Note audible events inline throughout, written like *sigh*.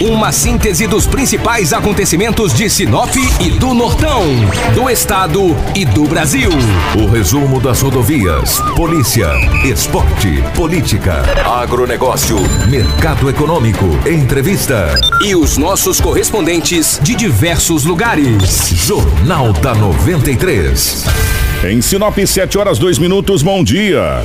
Uma síntese dos principais acontecimentos de Sinop e do Nortão, do estado e do Brasil. O resumo das rodovias, polícia, esporte, política, agronegócio, mercado econômico, entrevista. E os nossos correspondentes de diversos lugares. Jornal da 93. Em Sinop, 7 horas 2 minutos, bom dia.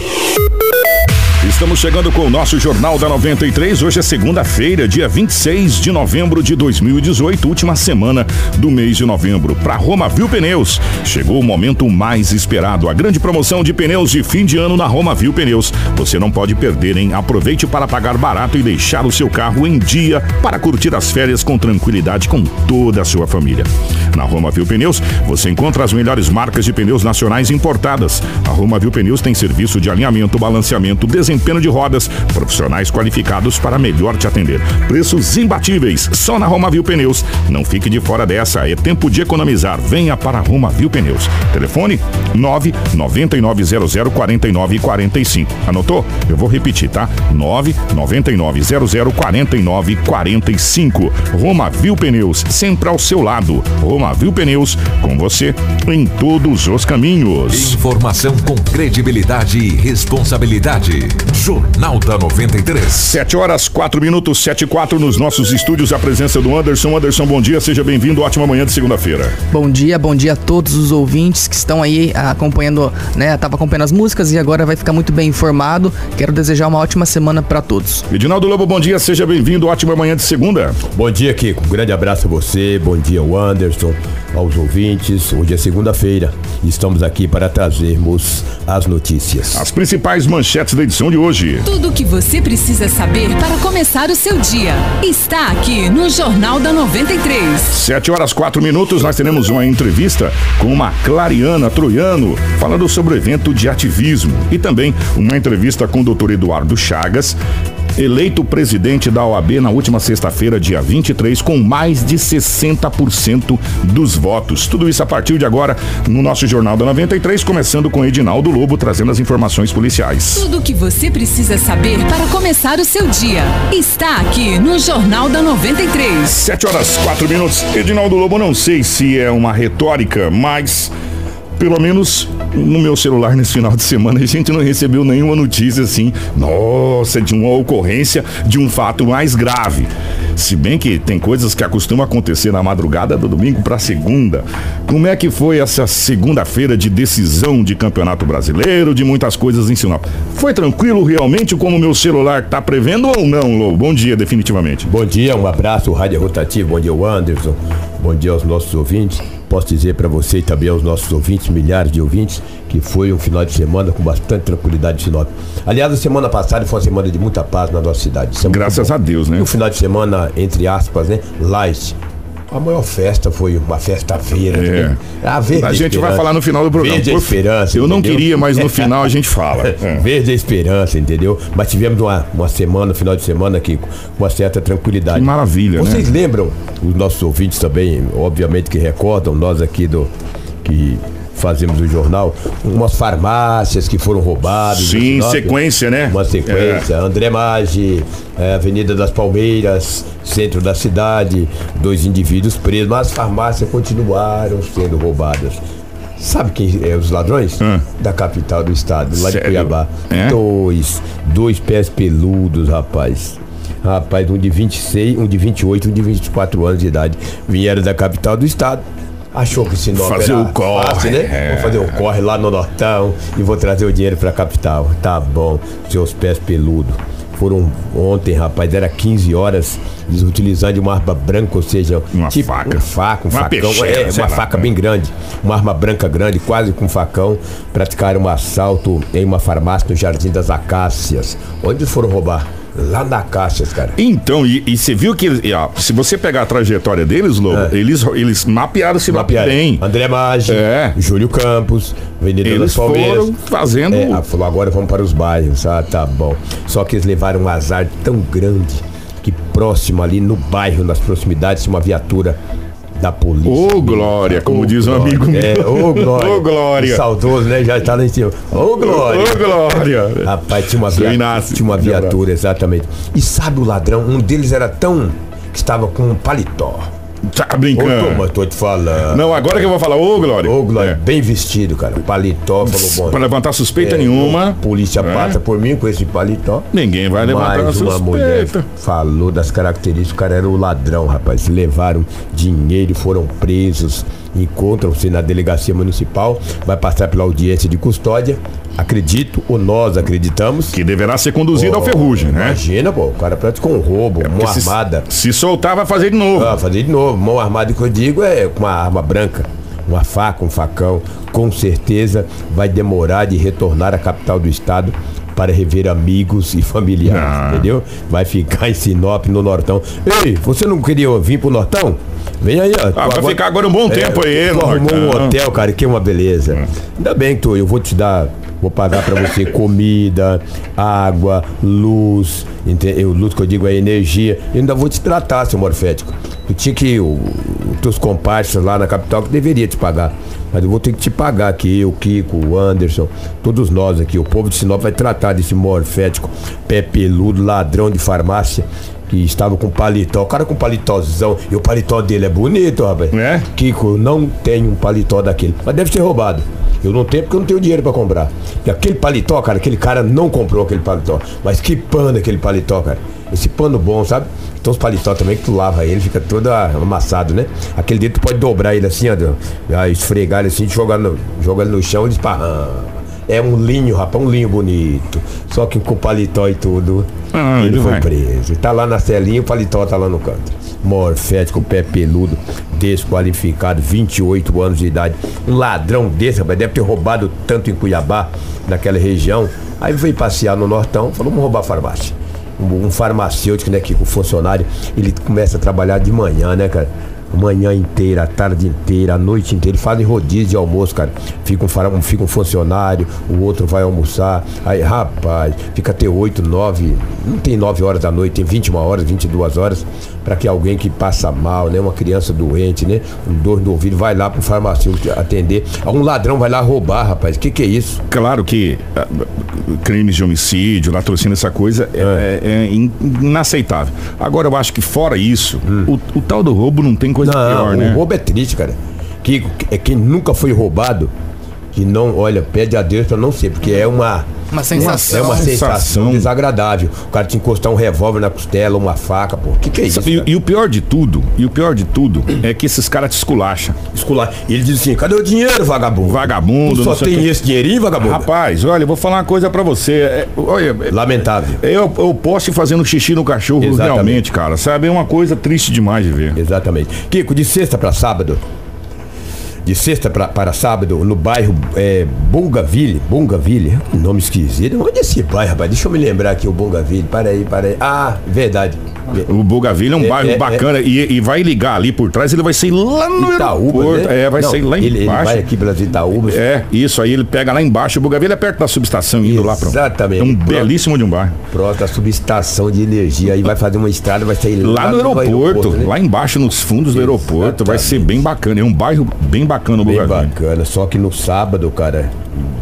Estamos chegando com o nosso Jornal da 93. Hoje é segunda-feira, dia 26 de novembro de 2018, última semana do mês de novembro. Para Roma Viu Pneus, chegou o momento mais esperado, a grande promoção de pneus de fim de ano na Roma Viu Pneus. Você não pode perder, hein? Aproveite para pagar barato e deixar o seu carro em dia para curtir as férias com tranquilidade com toda a sua família. Na Roma Viu Pneus, você encontra as melhores marcas de pneus nacionais importadas. A Roma Viu Pneus tem serviço de alinhamento, balanceamento, desempenho desempenho de rodas, profissionais qualificados para melhor te atender. Preços imbatíveis, só na Roma Viu Pneus. Não fique de fora dessa, é tempo de economizar. Venha para a Roma Viu Pneus. Telefone 99900 4945. Anotou? Eu vou repetir, tá? 99900 4945. Roma Viu Pneus, sempre ao seu lado. Roma Viu Pneus, com você em todos os caminhos. Informação com credibilidade e responsabilidade. Jornal da 93. 7 horas, 4 minutos, 7 e 4 nos nossos estúdios. A presença do Anderson. Anderson, bom dia, seja bem-vindo. Ótima manhã de segunda-feira. Bom dia, bom dia a todos os ouvintes que estão aí acompanhando, né? Tava acompanhando as músicas e agora vai ficar muito bem informado. Quero desejar uma ótima semana para todos. Edinaldo Lobo, bom dia, seja bem-vindo. Ótima manhã de segunda. Bom dia, Kiko. Um grande abraço a você, bom dia ao Anderson, aos ouvintes. Hoje é segunda-feira e estamos aqui para trazermos as notícias. As principais manchetes da edição de hoje. Tudo o que você precisa saber para começar o seu dia está aqui no Jornal da 93. 7 horas 4 minutos, nós teremos uma entrevista com uma Clariana Troiano falando sobre o evento de ativismo e também uma entrevista com o doutor Eduardo Chagas, eleito presidente da OAB na última sexta-feira, dia 23, com mais de 60% dos votos. Tudo isso a partir de agora no nosso Jornal da 93, começando com Edinaldo Lobo trazendo as informações policiais. Tudo o que você precisa saber para começar o seu dia está aqui no Jornal da 93. 7 horas 4 minutos. Edinaldo Lobo, não sei se é uma retórica, mas pelo menos no meu celular nesse final de semana, *laughs* a gente não recebeu nenhuma notícia assim, nossa, de uma ocorrência de um fato mais grave. Se bem que tem coisas que acostumam acontecer na madrugada do domingo para segunda. Como é que foi essa segunda-feira de decisão de Campeonato Brasileiro, de muitas coisas em Sinop? Foi tranquilo realmente como meu celular está prevendo ou não, Lou? Bom dia, definitivamente. Bom dia, um abraço, Rádio Rotativo, bom dia, Anderson. Bom dia aos nossos ouvintes. Posso dizer para você e também aos nossos ouvintes, milhares de ouvintes, que foi um final de semana com bastante tranquilidade de Sinop. Aliás, a semana passada foi uma semana de muita paz na nossa cidade. É Graças a Deus, né? E o final de semana, entre aspas, né? Light. A maior festa foi uma festa feira. É. Né? A, verde a gente vai falar no final do programa. Verde a esperança. Eu não queria, mas no final a gente fala. *laughs* É. Verde a esperança, entendeu? Mas tivemos uma, uma semana, um final de semana aqui com uma certa tranquilidade. Que maravilha, Vocês né? lembram, os nossos ouvintes também, obviamente que recordam, nós aqui do. que fazemos o jornal, umas farmácias que foram roubadas. Sim, sequência, né? Uma sequência. É. André Maggi, é, Avenida das Palmeiras, centro da cidade, dois indivíduos presos, mas as farmácias continuaram sendo roubadas. Sabe quem é os ladrões? Hum. Da capital do estado, lá Sério? de Cuiabá. É? Dois, dois pés peludos, rapaz. Rapaz, um de 26, um de 28, um de 24 anos de idade. Vieram da capital do estado. Achou que Sinop Fazer era o corre, fácil, né? é. Vou fazer o corre lá no Nortão e vou trazer o dinheiro pra capital. Tá bom, seus pés peludos. Foram ontem, rapaz, era 15 horas, eles utilizando uma arma branca, ou seja, Uma tipo, faca. um faca, um Uma facão, peixeira, é, uma lá. faca bem grande, uma arma branca grande, quase com facão, praticaram um assalto em uma farmácia no Jardim das Acácias. Onde foram roubar? Lá na Acácias, cara. Então, e, você viu que ó, se você pegar a trajetória deles, Lobo, É. eles, eles mapearam Sinop Mapearam. bem. André Maggi, É. Júlio Campos, Avenida Eles das Palmeiras. foram fazendo. É, ah, falou, agora vamos para os bairros. Ah, tá bom. Só que eles levaram um azar tão grande que próximo ali no bairro, nas proximidades, uma viatura da polícia. Ô, Glória, como diz um Glória. amigo meu. É, ô Glória. Ô, Glória. Saudoso, né? Já tá lá em cima. Ô Glória. Ô, Glória. Rapaz, tinha uma, via- tinha uma Um viatura, exatamente. E sabe o ladrão? Um deles era tão que estava com um paletó. Tá Ô, brincando. Thomas, tô te falando. Não, agora que eu vou falar, ô Glória. Ô, Glória, É. bem vestido, cara. Paletó, falou bom. Pra levantar suspeita É, nenhuma. A polícia É. passa por mim com esse paletó. Ninguém vai levantar Mais uma mulher suspeita. falou das características. O cara era o ladrão, rapaz. Levaram dinheiro foram presos. Encontram-se na delegacia municipal. Vai passar pela audiência de custódia. Acredito, ou nós acreditamos. Que deverá ser conduzido ao ferrugem, né? Imagina, pô. O cara praticou um roubo, Porque se- armada. Se soltar, vai fazer de novo. Ah, fazer de novo. Mão armada que eu digo é com uma arma branca, uma faca, um facão. Com certeza vai demorar de retornar à capital do estado para rever amigos e familiares, Ah. entendeu? Vai ficar em Sinop, no Nortão. Ei, você não queria vir pro Nortão? Vem aí, ó. Ah, vai ficar agora um bom tempo aí, arrumou um Nortão. hotel, cara, que é uma beleza. Ainda bem que tu, eu vou te dar, vou pagar pra você *laughs* comida, água, luz, entendeu? Luz que eu digo é energia. Eu ainda vou te tratar, seu morfético. Tu tinha que, o- os teus comparsas lá na capital que deveria te pagar. Mas eu vou ter que te pagar aqui, eu, Kiko, o Anderson, todos nós aqui. O povo de Sinop vai tratar desse morfético, pé peludo, ladrão de farmácia. Que estava com paletó, o cara com paletózão, e o paletó dele é bonito, rapaz. É? Kiko, eu não tenho um paletó daquele. Mas deve ser roubado. Eu não tenho porque eu não tenho dinheiro pra comprar. E aquele paletó, cara, aquele cara não comprou aquele paletó. Mas que pano aquele paletó, cara. Esse pano bom, sabe? Então os paletó também que tu lava ele, fica todo amassado, né? Aquele dedo tu pode dobrar ele assim, ó. ah, Esfregar ele assim, jogar no, jogar ele no chão e esparrama. É um linho, rapaz, um linho bonito. Só que com paletó e tudo. Ah, ele ele foi vai. preso. Tá lá na celinha, o paletó tá lá no canto. Morfético, pé peludo, desqualificado, 28 anos de idade. Um ladrão desse, rapaz, deve ter roubado tanto em Cuiabá, naquela região. Aí veio passear no Nortão, falou, vamos roubar a farmácia. Um, um farmacêutico, né, que o funcionário, ele começa a trabalhar de manhã, né, cara? Manhã inteira, a tarde inteira, a noite inteira. Fazem rodízio de almoço, cara. Fica um, um- fica um funcionário, o outro vai almoçar. Aí, rapaz, fica até 8, 9. Não tem 9 horas da noite, tem 21 horas, 22 horas. Pra que alguém que passa mal, né? Uma criança doente, né? Um dor no ouvido, vai lá pro farmacêutico atender. Um ladrão vai lá roubar, rapaz. Que que é isso? Claro que ah, crimes de homicídio, latrocínio, essa coisa é, é- é in- inaceitável. Agora, eu acho que fora isso, o, o tal do roubo não tem coisa Hum. Não, pior, o né? roubo é triste, cara. Que, é quem nunca foi roubado, que não, olha, pede a Deus pra não ser, porque é uma. Uma sensação. É uma sensação desagradável. O cara te encostar um revólver na costela, uma faca, pô. Que que é isso? E, e o pior de tudo, e o pior de tudo é que esses caras te esculacham. Escolar. E ele diz assim: cadê o dinheiro, vagabundo? Vagabundo, Tu só o tem quê. esse dinheirinho, vagabundo? Rapaz, olha, eu vou falar uma coisa pra você. É, olha, é- Lamentável. eu, eu posso ir fazendo xixi no cachorro Exatamente. realmente, cara. Sabe? É uma coisa triste demais de ver. Exatamente. Kiko, de sexta pra sábado. De sexta pra, para sábado, no bairro é, Bongaville. Bongaville? Que nome esquisito. Onde é esse bairro, rapaz? Deixa eu me lembrar aqui o Bongaville. Para aí, para aí. Ah, verdade. O Bougainville é um É, bairro é, bacana e, e vai ligar ali por trás, ele vai sair lá no Itaúba, aeroporto. né? É, vai Não, sair lá ele, ele embaixo. vai aqui pelas Itaúbas. É, isso aí, ele pega lá embaixo. O Bougainville é perto da subestação, indo lá pra Exatamente. É um Pronto. belíssimo de um bairro. Pronto, a subestação de energia. Aí vai fazer uma estrada, vai sair Lá no aeroporto, né? lá embaixo nos fundos do aeroporto, vai ser bem bacana. É um bairro bem bacana o Bem bacana. Só que no sábado, cara,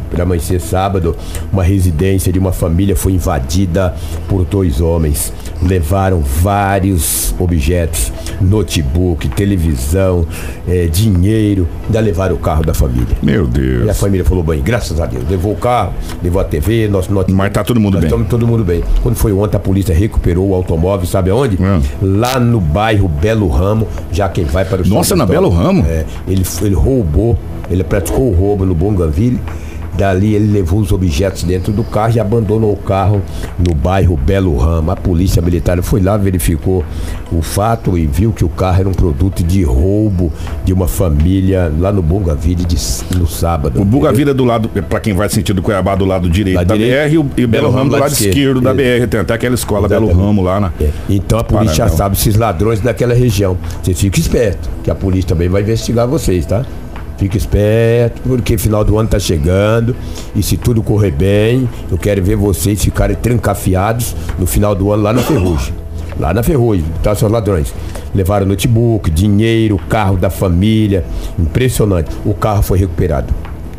pra amanhecer sábado, uma residência de uma família foi invadida por dois homens. Levaram vários objetos, notebook, televisão, eh, dinheiro, ainda levaram o carro da família. Meu E a Deus. família falou bem, graças a Deus. Levou o carro, levou a TV, nosso notebook. Mas tá todo mundo bem. estamos todo mundo bem. Quando foi ontem, a polícia recuperou o automóvel, sabe aonde? Hum. Lá no bairro Belo Ramo, já quem vai para o Nossa, na. Belo Ramo? É, ele, ele roubou, ele praticou o roubo no Bongaville. Dali ele levou os objetos dentro do carro e abandonou o carro no bairro Belo Ramo. A polícia militar foi lá, verificou o fato e viu que o carro era um produto de roubo de uma família lá no de, no sábado. O Bougainville é do lado, é pra quem vai sentido Cuiabá, do lado direito da direito. BR e o e Belo Ramo do lado esquerdo da BR. Tem até aquela escola Belo Exatamente. Ramo lá, né? É, Então a polícia já sabe esses ladrões daquela região. Vocês fiquem espertos, que a polícia também vai investigar vocês, tá? Fique esperto, porque final do ano tá chegando. E se tudo correr bem, eu quero ver vocês ficarem trancafiados no final do ano lá na ferrugem. Lá na ferrugem, tá, seus ladrões? Levaram notebook, dinheiro, carro da família. Impressionante. O carro foi recuperado.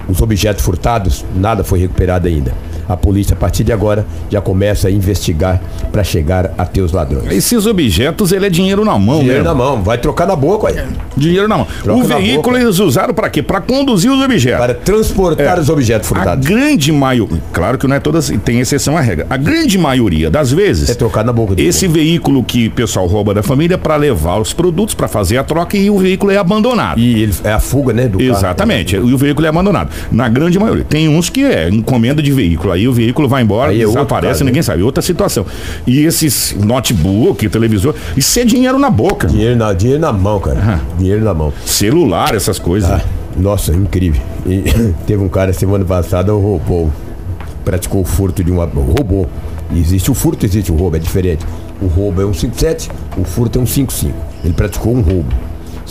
Os objetos furtados, nada foi recuperado ainda. A polícia, a partir de agora, já começa a investigar para chegar até os ladrões. Esses objetos, ele é dinheiro na mão Dinheiro na mão, vai trocar na boca, olha. Dinheiro na mão. Troca o na veículo boca. eles usaram para quê? Para conduzir os objetos. Para transportar É. os objetos A furtados. grande maioria, claro que não é todas, tem exceção à regra. A grande maioria das vezes, É trocar na boca esse veículo que o pessoal rouba da família para levar os produtos, para fazer a troca e o veículo é abandonado. E ele, é a fuga, né? Do carro. Exatamente, e o veículo é abandonado. Na grande maioria. Tem uns que é encomenda de veículo, aí o veículo vai embora, Aí é desaparece, né? ninguém sabe. Outra situação. E esses notebook, televisor, isso é dinheiro na boca. Dinheiro na, dinheiro na mão, cara. Dinheiro na mão. Celular, essas coisas. Ah, nossa, incrível. E *laughs* teve um cara semana passada, roubou. Praticou o furto de uma. Roubou. Existe o furto, existe o roubo, é diferente. O roubo é um 57, o furto é um 55. Ele praticou um roubo.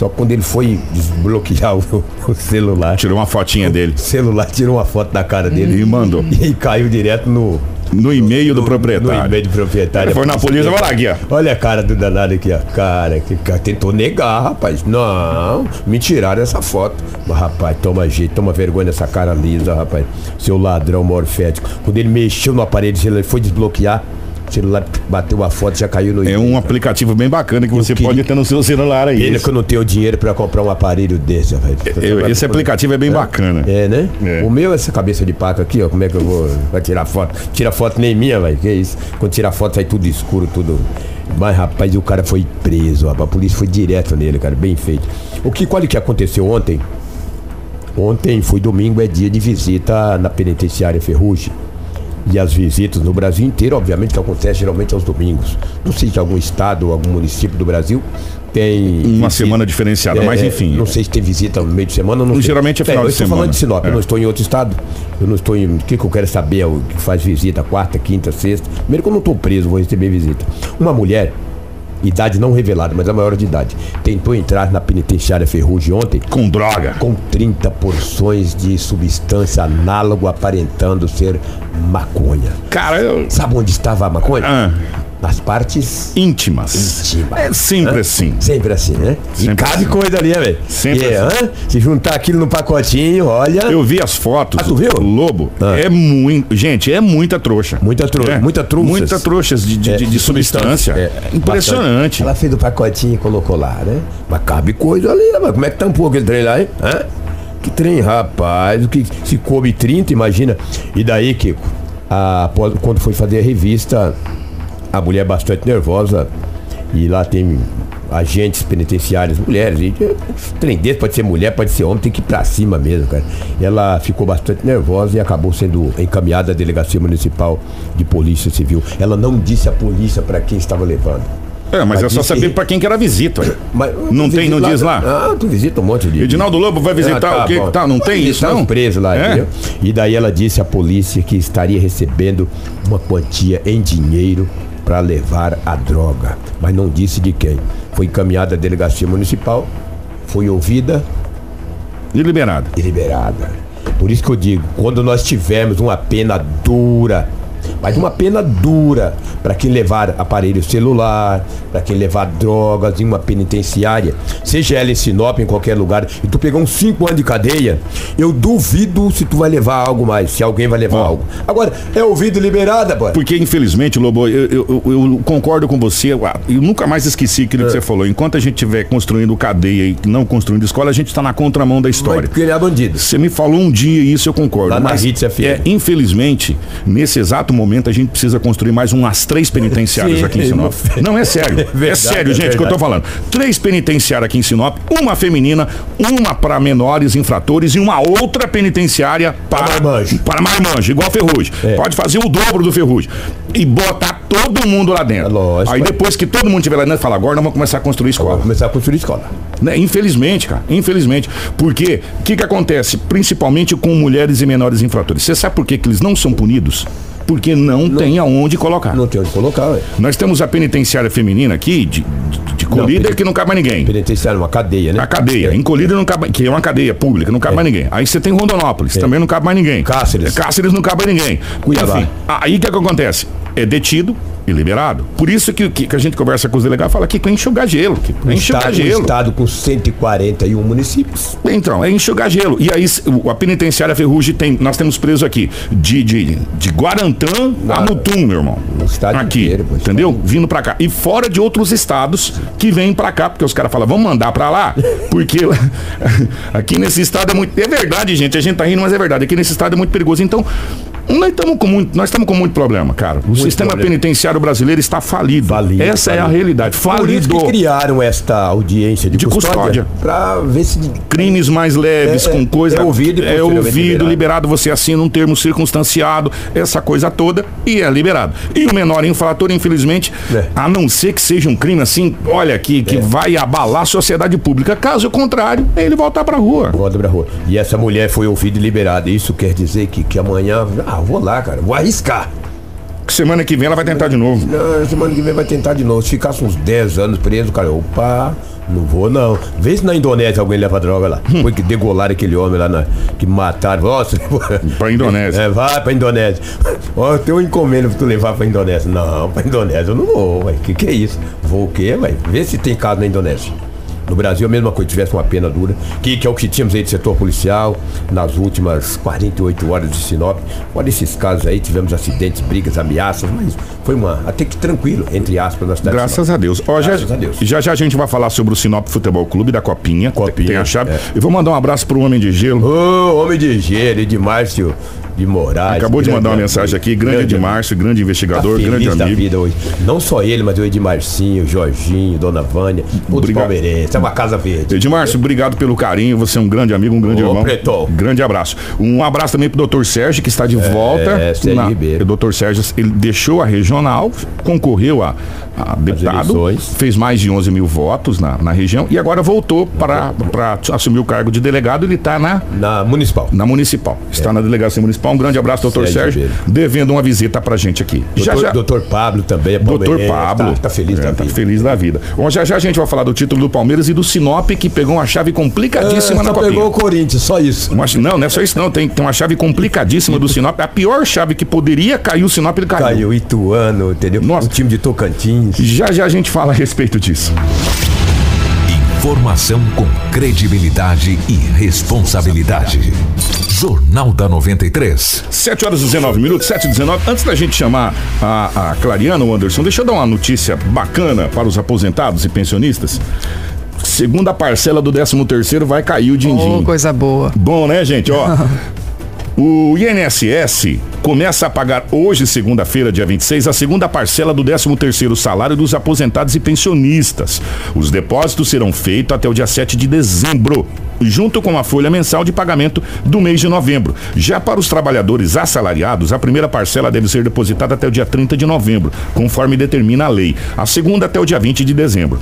Só que quando ele foi desbloquear o, *laughs* o celular, Tirou uma fotinha dele o celular tirou uma foto da cara dele e mandou. *laughs* e caiu direto no, No e-mail do no proprietário. e-mail do proprietário. Ele foi na polícia, olha lá aqui, ó. Olha a cara do danado aqui, ó. Cara, que cara tentou negar, rapaz. Não, me tiraram essa foto. Mas, rapaz, toma jeito, toma vergonha dessa cara lisa, rapaz. Seu ladrão morfético. Quando ele mexeu no aparelho, ele foi desbloquear. O celular bateu a foto já caiu no É um aplicativo bem bacana que você queria- pode ter no seu celular aí. Esse, que eu não tenho dinheiro pra comprar um aparelho desse, velho. eu- esse aplicativo é bem bacana. É, né? É. O meu é essa cabeça de paca aqui, ó. Como é que eu vou vai tirar foto? Tira foto nem minha, velho. Que isso? Quando tira foto sai tudo escuro, tudo. Mas, rapaz, o cara foi preso, rapaz. A polícia foi direto nele, cara. Bem feito. O que, qual é que aconteceu ontem? Ontem foi domingo, é dia de visita na penitenciária Ferrugem. E as visitas no Brasil inteiro, obviamente, que acontece geralmente aos domingos. Não sei se algum estado ou algum município do Brasil tem. Uma semana diferenciada, mas enfim. Não sei se tem visita no meio de semana. Não sei. Geralmente é final eu de estou semana. falando de Sinop, É. eu não estou em outro estado. Eu não estou em. O que, que eu quero saber? é O que faz visita quarta, quinta, sexta. Primeiro que eu não estou preso, vou receber visita. Uma mulher, idade não revelada, mas a maior de idade, tentou entrar na penitenciária Ferrugem ontem Com droga. com 30 porções de substância análogo aparentando ser maconha. Cara, eu... Sabe onde estava a maconha? Ah, Nas partes íntimas. íntimas. É sempre assim. Sempre assim, né? Sempre e cabe assim. coisa ali, né, velho? Sempre E, assim. hã? Se juntar aquilo no pacotinho, olha. Eu vi as fotos. Ah, tu viu? Lobo. Ah. É muito. Gente, é muita trouxa. Muita trouxa, É. muita trouxas. Muita trouxas de, de, É, de- de substância. É, Impressionante. Ela fez o pacotinho e colocou lá, né? Mas cabe coisa ali, né? Como é que tampou aquele trem lá, hein? Hã? Que trem, rapaz. O que se coube 30, imagina. E daí, Kiko, a- após- quando foi fazer a revista, a mulher é bastante nervosa. E lá tem agentes penitenciários, mulheres. E trem desse pode ser mulher, pode ser homem, tem que ir pra cima mesmo, cara. Ela ficou bastante nervosa e acabou sendo encaminhada à delegacia municipal de polícia civil. Ela não disse à polícia para quem estava levando. É, mas é só saber pra quem que era visita. ué. *coughs* Mas, Não tem, não visita diz lá? Ah, tu visita um monte de. Edinaldo Lobo vai visitar o que bom. que tá? Não tem Vai isso, não? os presos lá, É? entendeu? E daí ela disse à polícia que estaria recebendo uma quantia em dinheiro para levar a droga, mas não disse de quem. Foi encaminhada à delegacia municipal, foi ouvida E liberado. e liberada. Por isso que eu digo, quando nós tivermos uma pena dura, mas uma pena dura para quem levar aparelho celular, para quem levar drogas em uma penitenciária, seja ela em Sinop, em qualquer lugar, e tu pegar uns 5 anos de cadeia, eu duvido se tu vai levar algo mais, se alguém vai levar Ó. algo. Agora, é ouvido liberada, pô. Porque, infelizmente, Lobo, eu, eu- eu- eu concordo com você. Eu, nunca mais esqueci aquilo que É. você falou. Enquanto a gente estiver construindo cadeia e não construindo escola, a gente está na contramão da história. criar bandido. Você me falou um dia e isso eu concordo. Lá na mas Hits FM. é, infelizmente, nesse exato momento, a gente precisa construir mais umas três penitenciárias Sim, aqui em Sinop. não- Não, é sério. É, verdade, sério, é gente, que eu tô falando. Três penitenciárias aqui em Sinop, uma feminina, uma para menores infratores e uma outra penitenciária para Para marmanjo. para marmanjo, igual Ferrugem. É. Pode fazer o dobro do Ferrugem. E botar todo mundo lá dentro. É lógico. Aí depois que todo mundo estiver lá dentro, fala, agora nós vamos começar a construir escola. Vamos começar a construir escola. Né? Infelizmente, cara, infelizmente. Porque o que, que acontece? Principalmente com mulheres e menores infratores. Você sabe por que, que eles não são punidos? Porque não, tem aonde colocar. Não tem onde colocar, ué. Nós temos a penitenciária feminina aqui, de, de, de colíder, peni- que não cabe mais ninguém. Penitenciária, uma cadeia, né? A cadeia, encolhida não cabe, que é uma cadeia pública, não cabe mais ninguém. Aí você tem Rondonópolis, também não cabe mais ninguém. Cáceres. Cáceres não cabe mais ninguém. Cuiabá. Enfim, aí o que, que acontece? É detido, ele liberado. Por isso que, que, que a gente conversa com os delegados fala que é enxugar gelo. Que Um é enxugar estado, um gelo. estado com 141 municípios. Então, é enxugar gelo. E aí, o- a penitenciária Ferrugem tem. Nós temos preso aqui de, de, de Guarantã a Mutum, meu irmão. No estado aqui. inteiro, pô, entendeu? Vindo pra cá. E fora de outros estados que vêm pra cá, porque os caras falam, vamos mandar pra lá, *laughs* porque *laughs* aqui nesse estado é muito. É verdade, gente. A gente tá rindo, mas é verdade. Aqui nesse estado é muito perigoso. Então. Nós estamos com muito, nós estamos com muito problema, cara. O sistema problema. penitenciário brasileiro está falido. Falido, Essa é a falido. realidade. Por isso Falido. que criaram esta audiência de, De custódia. custódia, pra ver se crimes mais leves, É, com é, coisa. é ouvido e é ouvido, liberado. liberado. você assina um termo circunstanciado, essa coisa toda, e é liberado. E o menor infrator, infelizmente, É. a não ser que seja um crime assim, olha aqui, que vai abalar a sociedade pública. Caso contrário, ele voltar pra rua. Volta pra rua. E essa mulher foi ouvida e liberada. Isso quer dizer que, que amanhã. Ah, vou lá, cara. Vou arriscar. Semana que vem ela vai tentar de novo. Não, semana que vem vai tentar de novo. Se ficasse uns 10 anos preso, cara, opa, não vou não. Vê se na Indonésia alguém leva droga lá. Hum. Foi que degolaram aquele homem lá, na, que mataram. Nossa, Pra Indonésia. É, vai pra Indonésia. Ó, tem um encomenda pra tu levar pra Indonésia. Não, pra Indonésia eu não vou, ué. Que que é isso? Vou o quê, ué? Vê se tem caso na Indonésia. No Brasil, a mesma coisa, tivesse uma pena dura, que, que é o que tínhamos aí de setor policial nas últimas 48 horas de Sinop. Fora esses casos aí, tivemos acidentes, brigas, ameaças, mas foi uma. até que tranquilo, entre aspas, na cidade. de Graças a Deus. Ó, já, Graças a Deus. já já a gente vai falar sobre o Sinop Futebol Clube da Copinha. Copinha, Tem a chave. é. E vou mandar um abraço pro Homem de Gelo. Ô, homem de gelo, de Márcio de Moraes. Acabou de grande mandar uma amigo, mensagem aqui. Grande grande Edmárcio, grande Tá investigador, grande feliz da amigo. vida hoje. Não só ele, mas o Edmarcinho, o Jorginho, Dona Vânia, Obrigado. palmeirenses. É uma casa verde. Edmárcio, obrigado pelo carinho. Você é um grande amigo, um grande Ô, irmão. Pretão. Grande abraço. Um abraço também pro doutor Sérgio, que está de volta. Sérgio Ribeiro. O doutor Sérgio, ele deixou a regional, concorreu a, a deputado, fez mais de 11 mil votos na, na região e agora voltou para assumir o cargo de delegado. Ele está na, Na municipal. na municipal. Está na delegacia municipal. Um grande abraço, doutor Sérgio Sérgio, devendo uma visita pra gente aqui. Doutor, já já. doutor Pablo também é Doutor palmeirense. Pablo. Tá, tá feliz É, da tá vida. feliz da vida. Bom, já já a gente vai falar do título do Palmeiras e do Sinop, que pegou uma chave complicadíssima Ah, na Copinha. pegou o Corinthians, só isso. Uma não, não é só isso não. Tem, tem uma chave complicadíssima do Sinop. A pior chave que poderia cair o Sinop, ele caiu. Caiu Ituano, entendeu? Nossa. O time de Tocantins. Já já a gente fala a respeito disso. Informação com credibilidade e responsabilidade. Jornal da 93. 7 horas e 19 minutos, 7 e 19. Antes da gente chamar a, a Clariana, o Anderson, deixa eu dar uma notícia bacana para os aposentados e pensionistas. Segunda parcela do 13 terceiro vai cair o din-din. Oh, coisa boa. Bom, né, gente? Ó, *laughs* o INSS começa a pagar hoje, segunda-feira, dia 26, a segunda parcela do 13º salário dos aposentados e pensionistas. Os depósitos serão feitos até o dia 7 de dezembro, junto com a folha mensal de pagamento do mês de novembro. Já para os trabalhadores assalariados, a primeira parcela deve ser depositada até o dia 30 de novembro, conforme determina a lei. A segunda até o dia 20 de dezembro.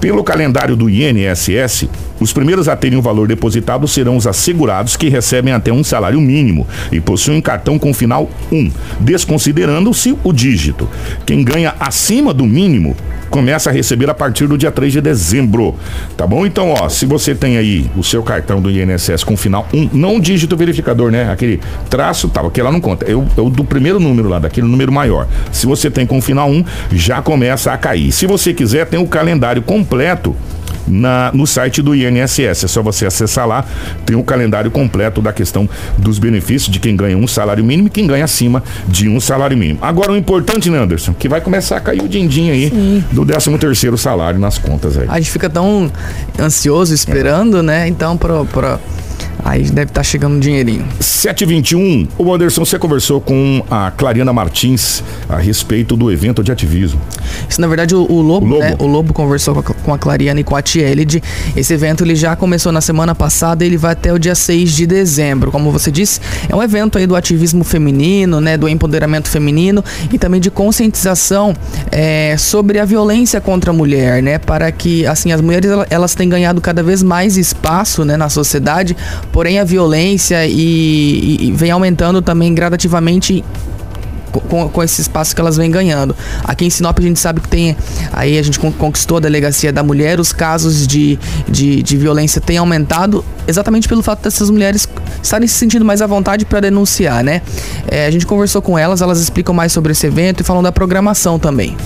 Pelo calendário do INSS, os primeiros a terem o valor depositado serão os assegurados que recebem até um salário mínimo e possuem cartão com final 1, desconsiderando-se o dígito. Quem ganha acima do mínimo começa a receber a partir do dia 3 de dezembro. Tá bom? Então, ó, se você tem aí o seu cartão do INSS com final 1, não dígito verificador, né? Aquele traço tal, aquele lá não conta. É o, é o do primeiro número lá, daquele número maior. Se você tem com final 1, já começa a cair. Se você quiser, tem o calendário completo na- no site do INSS. É só você acessar lá, tem o calendário completo da questão dos benefícios de quem ganha um salário mínimo e quem ganha acima de um salário mínimo. Agora, o importante, né, Anderson, que vai começar a cair o din-din aí do 13 terceiro salário nas contas aí. A gente fica tão ansioso esperando, né? Então, pra... aí deve estar chegando um dinheirinho. 721, o Anderson, você conversou com a Clariana Martins a respeito do evento de ativismo. Isso, na verdade, o, o Lobo, O Lobo. né? O Lobo conversou com a, com a Clariana e com a Tielid. Esse evento ele já começou na semana passada e ele vai até o dia 6 de dezembro. Como você disse, é um evento aí do ativismo feminino, né? Do empoderamento feminino e também de conscientização é, sobre a violência contra a mulher, né? Para que, assim, as mulheres ela- elas têm ganhado cada vez mais espaço, né? Na sociedade, porém a violência e, e- vem aumentando também gradativamente com, com esse espaço que elas vêm ganhando. Aqui em Sinop a gente sabe que tem, aí a gente conquistou a delegacia da mulher, os casos de, de, de violência têm aumentado exatamente pelo fato dessas mulheres estarem se sentindo mais à vontade para denunciar, né? É, a gente conversou com elas, elas explicam mais sobre esse evento e falam da programação também.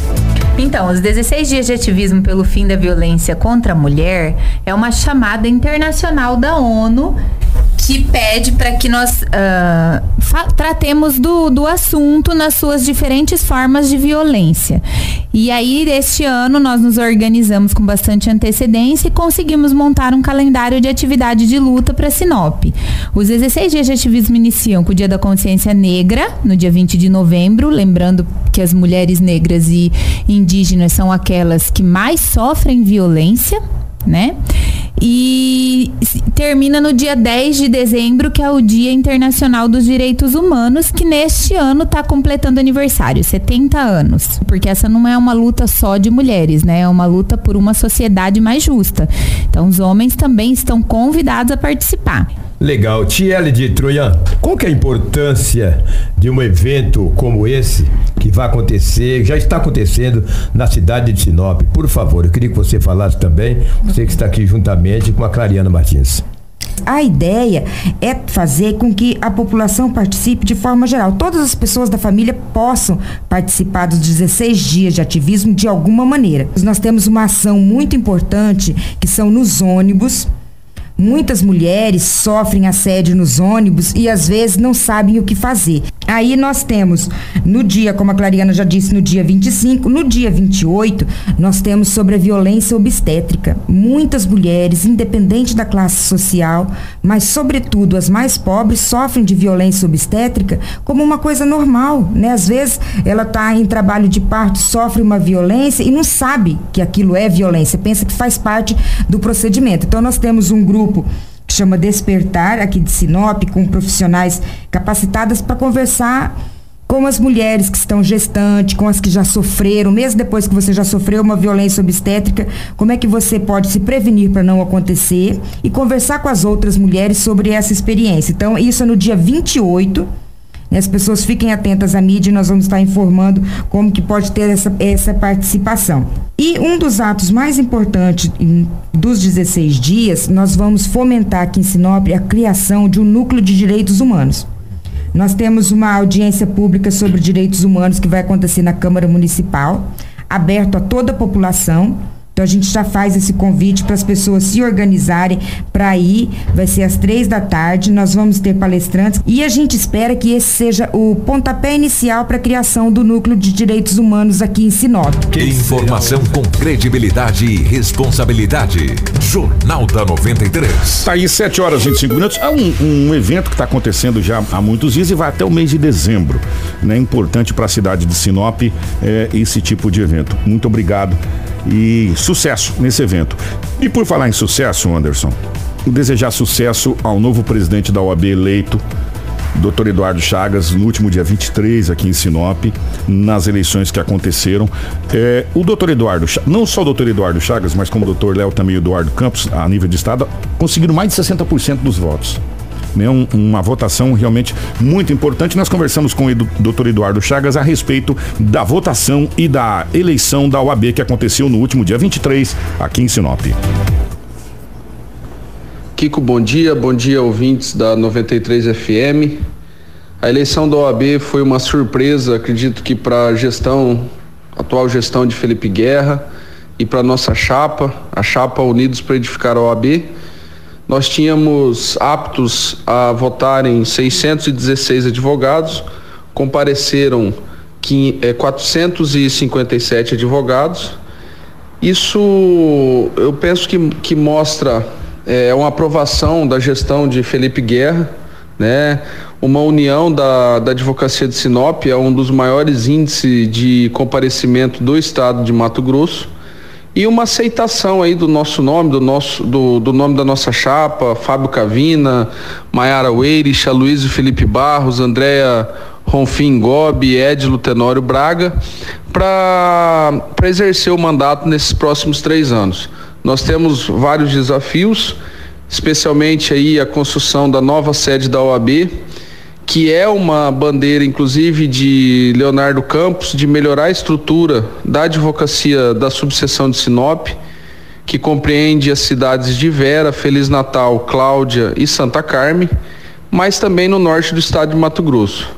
Então, os 16 dias de ativismo pelo fim da violência contra a mulher é uma chamada internacional da ONU que pede para que nós uh, tratemos do, do assunto nas suas diferentes formas de violência. E aí, este ano, nós nos organizamos com bastante antecedência e conseguimos montar um calendário de atividade de luta para Sinop. Os 16 dias de ativismo iniciam com o Dia da Consciência Negra, no dia 20 de novembro, lembrando que as mulheres negras e indígenas são aquelas que mais sofrem violência né? E termina no dia 10 de dezembro, que é o Dia Internacional dos Direitos Humanos, que neste ano está completando aniversário, 70 anos. Porque essa não é uma luta só de mulheres, né? É uma luta por uma sociedade mais justa. Então, os homens também estão convidados a participar. Legal. Tiele de Troian, qual que é a importância de um evento como esse que vai acontecer, já está acontecendo na cidade de Sinop? Por favor, eu queria que você falasse também, você que está aqui juntamente com a Clariana Martins. A ideia é fazer com que a população participe de forma geral. Todas as pessoas da família possam participar dos 16 dias de ativismo de alguma maneira. Nós temos uma ação muito importante que são nos ônibus Muitas mulheres sofrem assédio nos ônibus e às vezes não sabem o que fazer. Aí nós temos no dia, como a Clariana já disse, no dia 25, no dia 28, nós temos sobre a violência obstétrica. Muitas mulheres, independente da classe social, mas sobretudo as mais pobres, sofrem de violência obstétrica como uma coisa normal, né? Às vezes ela está em trabalho de parto, sofre uma violência e não sabe que aquilo é violência, pensa que faz parte do procedimento. Então nós temos um grupo que chama Despertar, aqui de Sinop, com profissionais capacitadas para conversar com as mulheres que estão gestantes, com as que já sofreram, mesmo depois que você já sofreu uma violência obstétrica, como é que você pode se prevenir para não acontecer e conversar com as outras mulheres sobre essa experiência. Então, isso é no dia 28 as pessoas fiquem atentas à mídia e nós vamos estar informando como que pode ter essa, essa participação. E um dos atos mais importantes dos 16 dias, nós vamos fomentar aqui em Sinop a criação de um núcleo de direitos humanos. Nós temos uma audiência pública sobre direitos humanos que vai acontecer na Câmara Municipal, aberto a toda a população. Então a gente já faz esse convite para as pessoas se organizarem para ir. Vai ser às três da tarde. Nós vamos ter palestrantes e a gente espera que esse seja o pontapé inicial para a criação do núcleo de direitos humanos aqui em Sinop. Informação com credibilidade e responsabilidade. Jornal da 93. Tá aí 7 horas e 25 minutos. É um, um evento que está acontecendo já há muitos dias e vai até o mês de dezembro. É né? importante para a cidade de Sinop é, esse tipo de evento. Muito obrigado e sucesso nesse evento. E por falar em sucesso, Anderson, desejar sucesso ao novo presidente da OAB eleito, Dr. Eduardo Chagas, no último dia 23 aqui em Sinop, nas eleições que aconteceram. É, o doutor Eduardo, não só o doutor Eduardo Chagas, mas como o doutor Léo também e o Eduardo Campos, a nível de estado, conseguiram mais de 60% dos votos né, um, uma votação realmente muito importante. Nós conversamos com o doutor Eduardo Chagas a respeito da votação e da eleição da OAB que aconteceu no último dia 23 aqui em Sinop. Kiko, bom dia, bom dia ouvintes da 93 FM. A eleição da OAB foi uma surpresa, acredito que para a gestão, atual gestão de Felipe Guerra e para nossa chapa, a chapa Unidos para Edificar a OAB nós tínhamos aptos a votarem 616 advogados, compareceram 457 é, advogados. Isso eu penso que, que mostra é, uma aprovação da gestão de Felipe Guerra, né? uma união da, da advocacia de Sinop, é um dos maiores índices de comparecimento do estado de Mato Grosso e uma aceitação aí do nosso nome, do nosso do, do nome da nossa chapa, Fábio Cavina, Maiara Weirich, Luiz Felipe Barros, Andréa Ronfim Gobi, Edilo Tenório Braga, para exercer o mandato nesses próximos três anos. Nós temos vários desafios, especialmente aí a construção da nova sede da OAB, que é uma bandeira, inclusive, de Leonardo Campos, de melhorar a estrutura da advocacia da subseção de Sinop, que compreende as cidades de Vera, Feliz Natal, Cláudia e Santa Carme, mas também no norte do estado de Mato Grosso.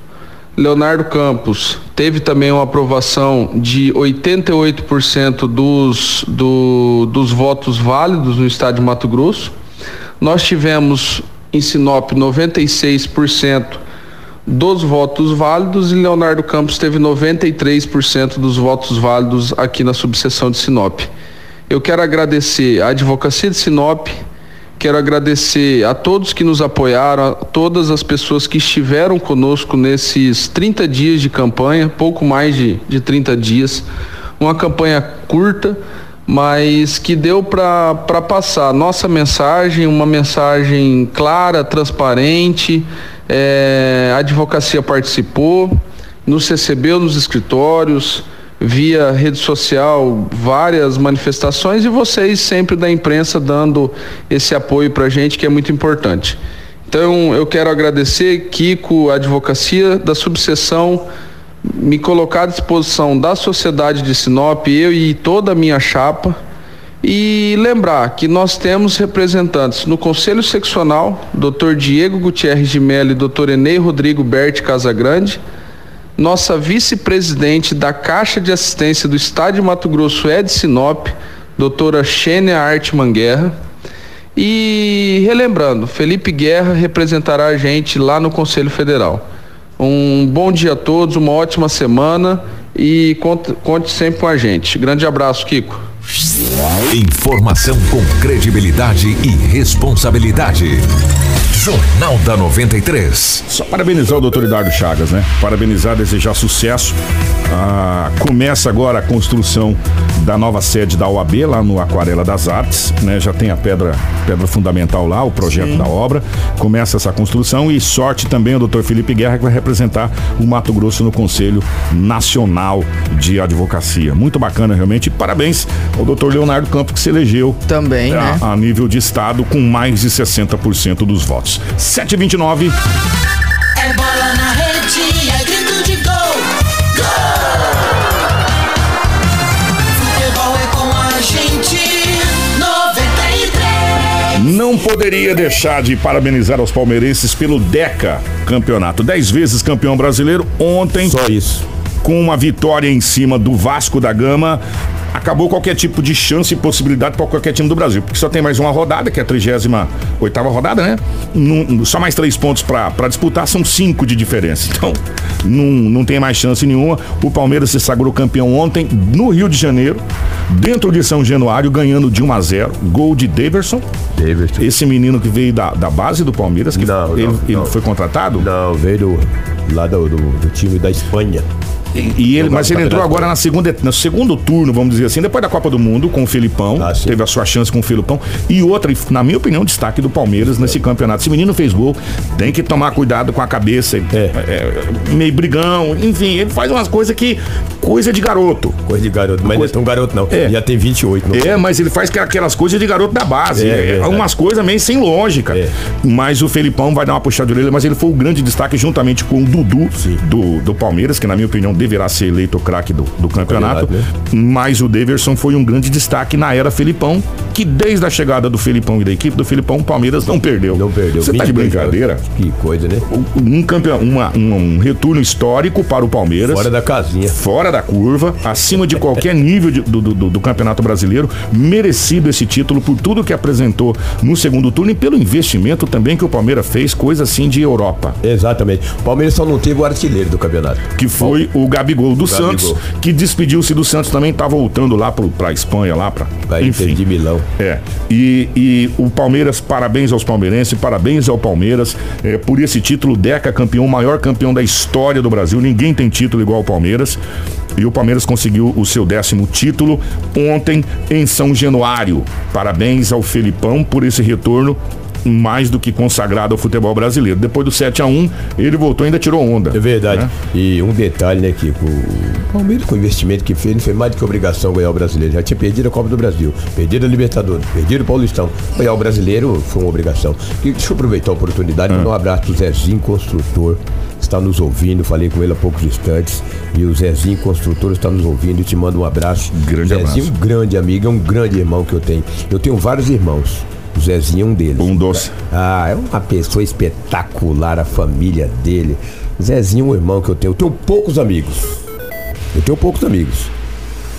Leonardo Campos teve também uma aprovação de 88% dos, do, dos votos válidos no estado de Mato Grosso. Nós tivemos em Sinop 96% dos votos válidos e Leonardo Campos teve 93% dos votos válidos aqui na subseção de Sinop. Eu quero agradecer a Advocacia de Sinop, quero agradecer a todos que nos apoiaram, a todas as pessoas que estiveram conosco nesses 30 dias de campanha, pouco mais de, de 30 dias. Uma campanha curta, mas que deu para passar nossa mensagem, uma mensagem clara, transparente é, a advocacia participou, nos recebeu nos escritórios, via rede social, várias manifestações e vocês sempre da imprensa dando esse apoio para a gente que é muito importante. Então eu quero agradecer, Kiko, a advocacia da subseção, me colocar à disposição da sociedade de Sinop, eu e toda a minha chapa e lembrar que nós temos representantes no Conselho Seccional, Dr. Diego Gutierrez de Mello e Dr. Enei Rodrigo Berti Casagrande, nossa vice-presidente da Caixa de Assistência do Estado de Mato Grosso de Sinop, doutora Xênia Artman Guerra. E relembrando, Felipe Guerra representará a gente lá no Conselho Federal. Um bom dia a todos, uma ótima semana e conte, conte sempre com a gente. Grande abraço, Kiko. Informação com credibilidade e responsabilidade. Jornal da 93. Só parabenizar o doutor Eduardo Chagas, né? Parabenizar, desejar sucesso. Ah, começa agora a construção da nova sede da OAB lá no Aquarela das Artes, né? Já tem a pedra, pedra fundamental lá, o projeto Sim. da obra. Começa essa construção e sorte também o doutor Felipe Guerra que vai representar o Mato Grosso no Conselho Nacional de Advocacia. Muito bacana realmente. Parabéns ao doutor Leonardo Campos que se elegeu também, a, né? a nível de estado com mais de 60% dos votos. 729 Não poderia deixar de parabenizar os palmeirenses pelo Deca campeonato. Dez vezes campeão brasileiro ontem. Só isso com uma vitória em cima do Vasco da Gama, acabou qualquer tipo de chance e possibilidade para qualquer time do Brasil. Porque só tem mais uma rodada, que é a 38 rodada, né? Num, só mais três pontos para disputar, são cinco de diferença. *laughs* Então, não, não tem mais chance nenhuma. O Palmeiras se sagrou campeão ontem no Rio de Janeiro, dentro de São Januário, ganhando de 1 a 0 Gol de Daverson. Daverson. Esse menino que veio da, da base do Palmeiras, que não, ele, não, ele não. foi contratado? Não, veio do, lá do, do, do time da Espanha. E ele, mas ele entrou agora na segunda, no segundo turno, vamos dizer assim, depois da Copa do Mundo, com o Felipão. Ah, teve a sua chance com o Felipão. E outra, na minha opinião, destaque do Palmeiras nesse campeonato. Esse menino fez gol, tem que tomar cuidado com a cabeça. É. É, meio brigão, enfim, ele faz umas coisas que. Coisa de garoto. Coisa de garoto, mas coisa... não é tão garoto, não. É. Já tem 28. Não. É, mas ele faz aquelas coisas de garoto da base. É, é umas coisas meio sem lógica. É. Mas o Felipão vai dar uma puxada de orelha, mas ele foi o grande destaque juntamente com o Dudu do, do Palmeiras, que na minha opinião deverá ser eleito craque do, do campeonato. Né? Mas o Deverson foi um grande destaque na era Felipão, que desde a chegada do Felipão e da equipe do Felipão, o Palmeiras não perdeu. Não perdeu. Você tá de brincadeira? Que coisa, né? Um, campeão, uma, um, um, retorno histórico para o Palmeiras. Fora da casinha. Fora da curva, acima de qualquer *laughs* nível de, do, do, do, campeonato brasileiro. Merecido esse título por tudo que apresentou no segundo turno e pelo investimento também que o Palmeiras fez, coisa assim de Europa. Exatamente. O Palmeiras só não teve o artilheiro do campeonato. Que foi o Gabigol do Gabigol. Santos, que despediu-se do Santos também, tá voltando lá pro, pra Espanha, lá pra. pra enfim. de Milão. É. E, e o Palmeiras, parabéns aos palmeirenses, parabéns ao Palmeiras é, por esse título. Deca campeão, maior campeão da história do Brasil. Ninguém tem título igual ao Palmeiras. E o Palmeiras conseguiu o seu décimo título ontem em São Januário. Parabéns ao Felipão por esse retorno mais do que consagrado ao futebol brasileiro. Depois do 7 a 1 ele voltou e ainda tirou onda. É verdade. Né? E um detalhe, né, que o Palmeiras, com o investimento que fez, não foi mais do que obrigação ganhar o brasileiro. Já tinha perdido a Copa do Brasil, perdido a Libertadores, perdido o Paulistão. Ganhar o brasileiro foi uma obrigação. E deixa eu aproveitar a oportunidade para dar um abraço pro Zezinho, construtor está nos ouvindo, falei com ele há poucos instantes. E o Zezinho Construtor está nos ouvindo e te manda um abraço. Grande Zezinho, abraço. um grande amigo, é um grande irmão que eu tenho. Eu tenho vários irmãos. O Zezinho é um deles. Um doce. Ah, é uma pessoa espetacular, a família dele. Zezinho é um irmão que eu tenho. Eu tenho poucos amigos. Eu tenho poucos amigos.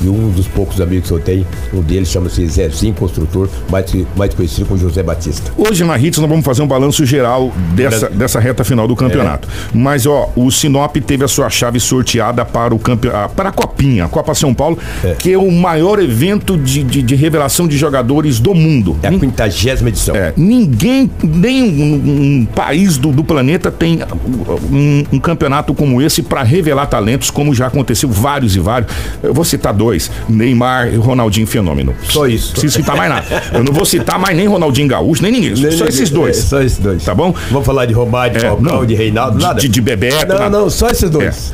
E um dos poucos amigos que eu tenho, um deles chama-se Zezinho Construtor, mais, mais conhecido como José Batista. Hoje na Hits nós vamos fazer um balanço geral dessa, dessa reta final do campeonato. Mas ó, o Sinop teve a sua chave sorteada para o campe... para a Copinha, a Copa São Paulo, que é o maior evento de, de, de revelação de jogadores do mundo. É a quintagésima edição. É, ninguém, nem um, um país do, do planeta tem um, um campeonato como esse para revelar talentos, como já aconteceu vários e vários. Eu vou citar dois: Neymar e Ronaldinho Fenômeno. Só isso. Não preciso citar mais nada. Eu não vou citar mais nem Ronaldinho Gaúcho, nem ninguém. Nem- só nem- esses é, dois. só esses dois. Tá bom? Vamos falar de Romário, de É, Falcão, não. de Reinaldo, De- nada? de- de Bebeto, Não, nada. não, só esses dois.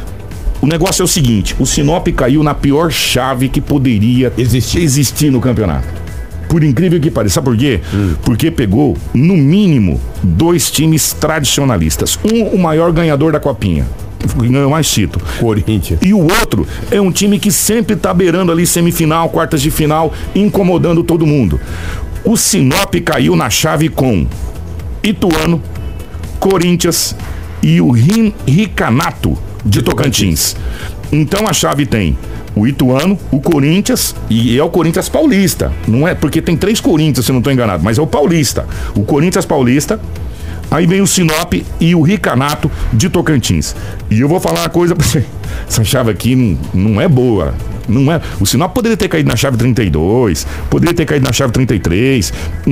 O negócio é o seguinte: o Sinop caiu na pior chave que poderia Existir. existir no campeonato. Por incrível que pareça. Sabe por quê? Porque pegou, no mínimo, dois times tradicionalistas. Um, o maior ganhador da Copinha. Ganhou mais título. Corinthians. E o outro é um time que sempre tá beirando ali semifinal, quartas de final, incomodando todo mundo. O Sinop caiu na chave com Ituano, Corinthians e o Rin- Ricanato de Tocantins. Então a chave tem o Ituano, o Corinthians e é o Corinthians Paulista. Não é porque tem três Corinthians, se não estou enganado, mas é o Paulista. O Corinthians Paulista. Aí vem o Sinop e o Ricanato de Tocantins. E eu vou falar uma coisa pra você. Essa chave aqui não, não é boa. Não é. O Sinop poderia ter caído na chave 32, poderia ter caído na chave 33,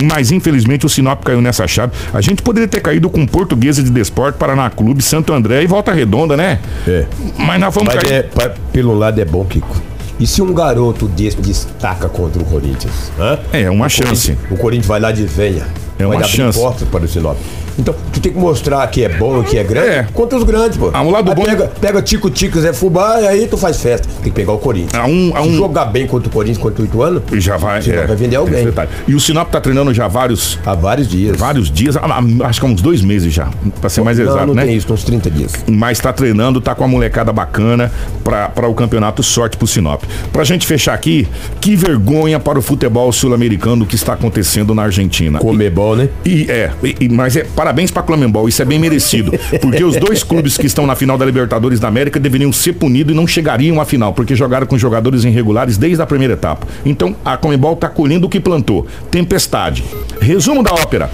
mas infelizmente o Sinop caiu nessa chave. A gente poderia ter caído com Portuguesa de Desporto, Paraná Clube, Santo André e Volta Redonda, né? É. Mas nós vamos Mas cair. é, pa- pelo lado é bom, Kiko. E se um garoto desse destaca contra o Corinthians? Hã? É uma O chance. Corinthians- O Corinthians vai lá de venha. É vai uma chance. portas para o Sinop. Então, tu tem que mostrar que é bom e que é grande É. contra os grandes, pô. Ah, um lado Aí bom- Pega, pega Tico Tico, Zé Fubá e aí tu faz festa. Tem que pegar o Corinthians. A um- a Se um- jogar bem contra o Corinthians, contra o Ituano, E já vai. É, vai vender alguém. detalhe. E o Sinop tá treinando já vários, há vários dias. vários dias, ah, ah, acho que há uns dois meses já, pra ser mais não, exato, não né? tem isso, uns 30 dias. mas tá treinando, tá com a molecada bacana para o campeonato sorte pro Sinop. Pra gente fechar aqui, que vergonha para o futebol sul-americano que está acontecendo na Argentina. Comebol, né? E é, e- e- mas é parabéns para Clamembol, isso é bem merecido, porque os dois clubes que estão na final da Libertadores da América deveriam ser punidos e não chegariam à final, porque jogaram com jogadores irregulares desde a primeira etapa. Então a Comembol tá colhendo o que plantou. Tempestade. Resumo da ópera.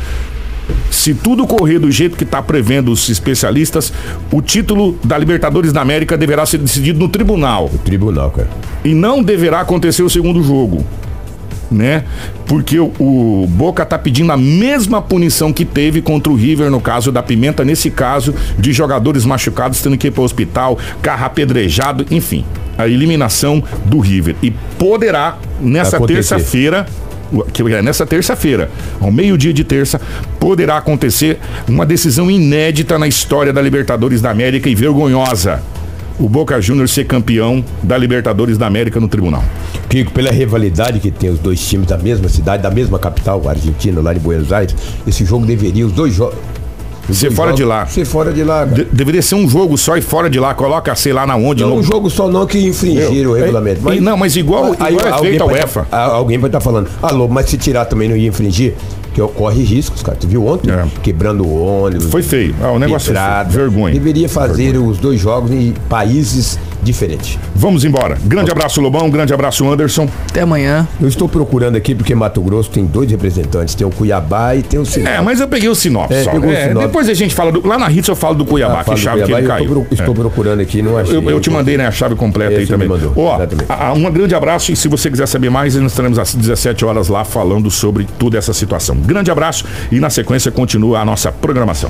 Se tudo correr do jeito que está prevendo os especialistas, o título da Libertadores da América deverá ser decidido no tribunal O tribunal, cara. e não deverá acontecer o segundo jogo. Né? Porque o, o Boca tá pedindo a mesma punição que teve contra o River no caso da Pimenta, nesse caso de jogadores machucados tendo que ir para o hospital, carro apedrejado, enfim, a eliminação do River. E poderá, nessa terça-feira, que é nessa terça-feira, ao meio-dia de terça, poderá acontecer uma decisão inédita na história da Libertadores da América e vergonhosa. O Boca Juniors ser campeão da Libertadores da América no tribunal. Kiko, pela rivalidade que tem os dois times da mesma cidade, da mesma capital, a Argentina, lá em Buenos Aires, esse jogo deveria, os dois jogos. Ser fora de lá. Ser fora de lá. De- deveria ser um jogo só e fora de lá. Coloca, sei lá na onde. Não um jogo só não que infringir o Meu, regulamento. é- não, mas igual- igual é alguém feito a UEFA. tá- alguém vai estar falando, alô, mas se tirar também não ia infringir, que ocorre riscos, cara. Tu viu ontem? É. Quebrando o ônibus. Foi feio. Ah, o negócio feio. Vergonha. Deveria fazer os dois jogos em países diferentes. Vamos embora. Grande abraço, Lobão. Grande abraço, Anderson. Até amanhã. Eu estou procurando aqui porque Mato Grosso tem dois representantes, tem o Cuiabá e tem o Sinop. É, mas eu peguei o Sinop É, só. pegou o É, Sinop. depois a gente fala do. Lá na Hits eu falo do Cuiabá, Ah, que chave que Cuiabá, ele eu caiu. pro- estou É. procurando aqui, não achei. Eu, eu te mandei né, a chave completa É, aí também. mandou, Ó, a- um grande abraço e se você quiser saber mais, nós estaremos às 17 horas lá falando sobre toda essa situação. Grande abraço e na sequência continua a nossa programação.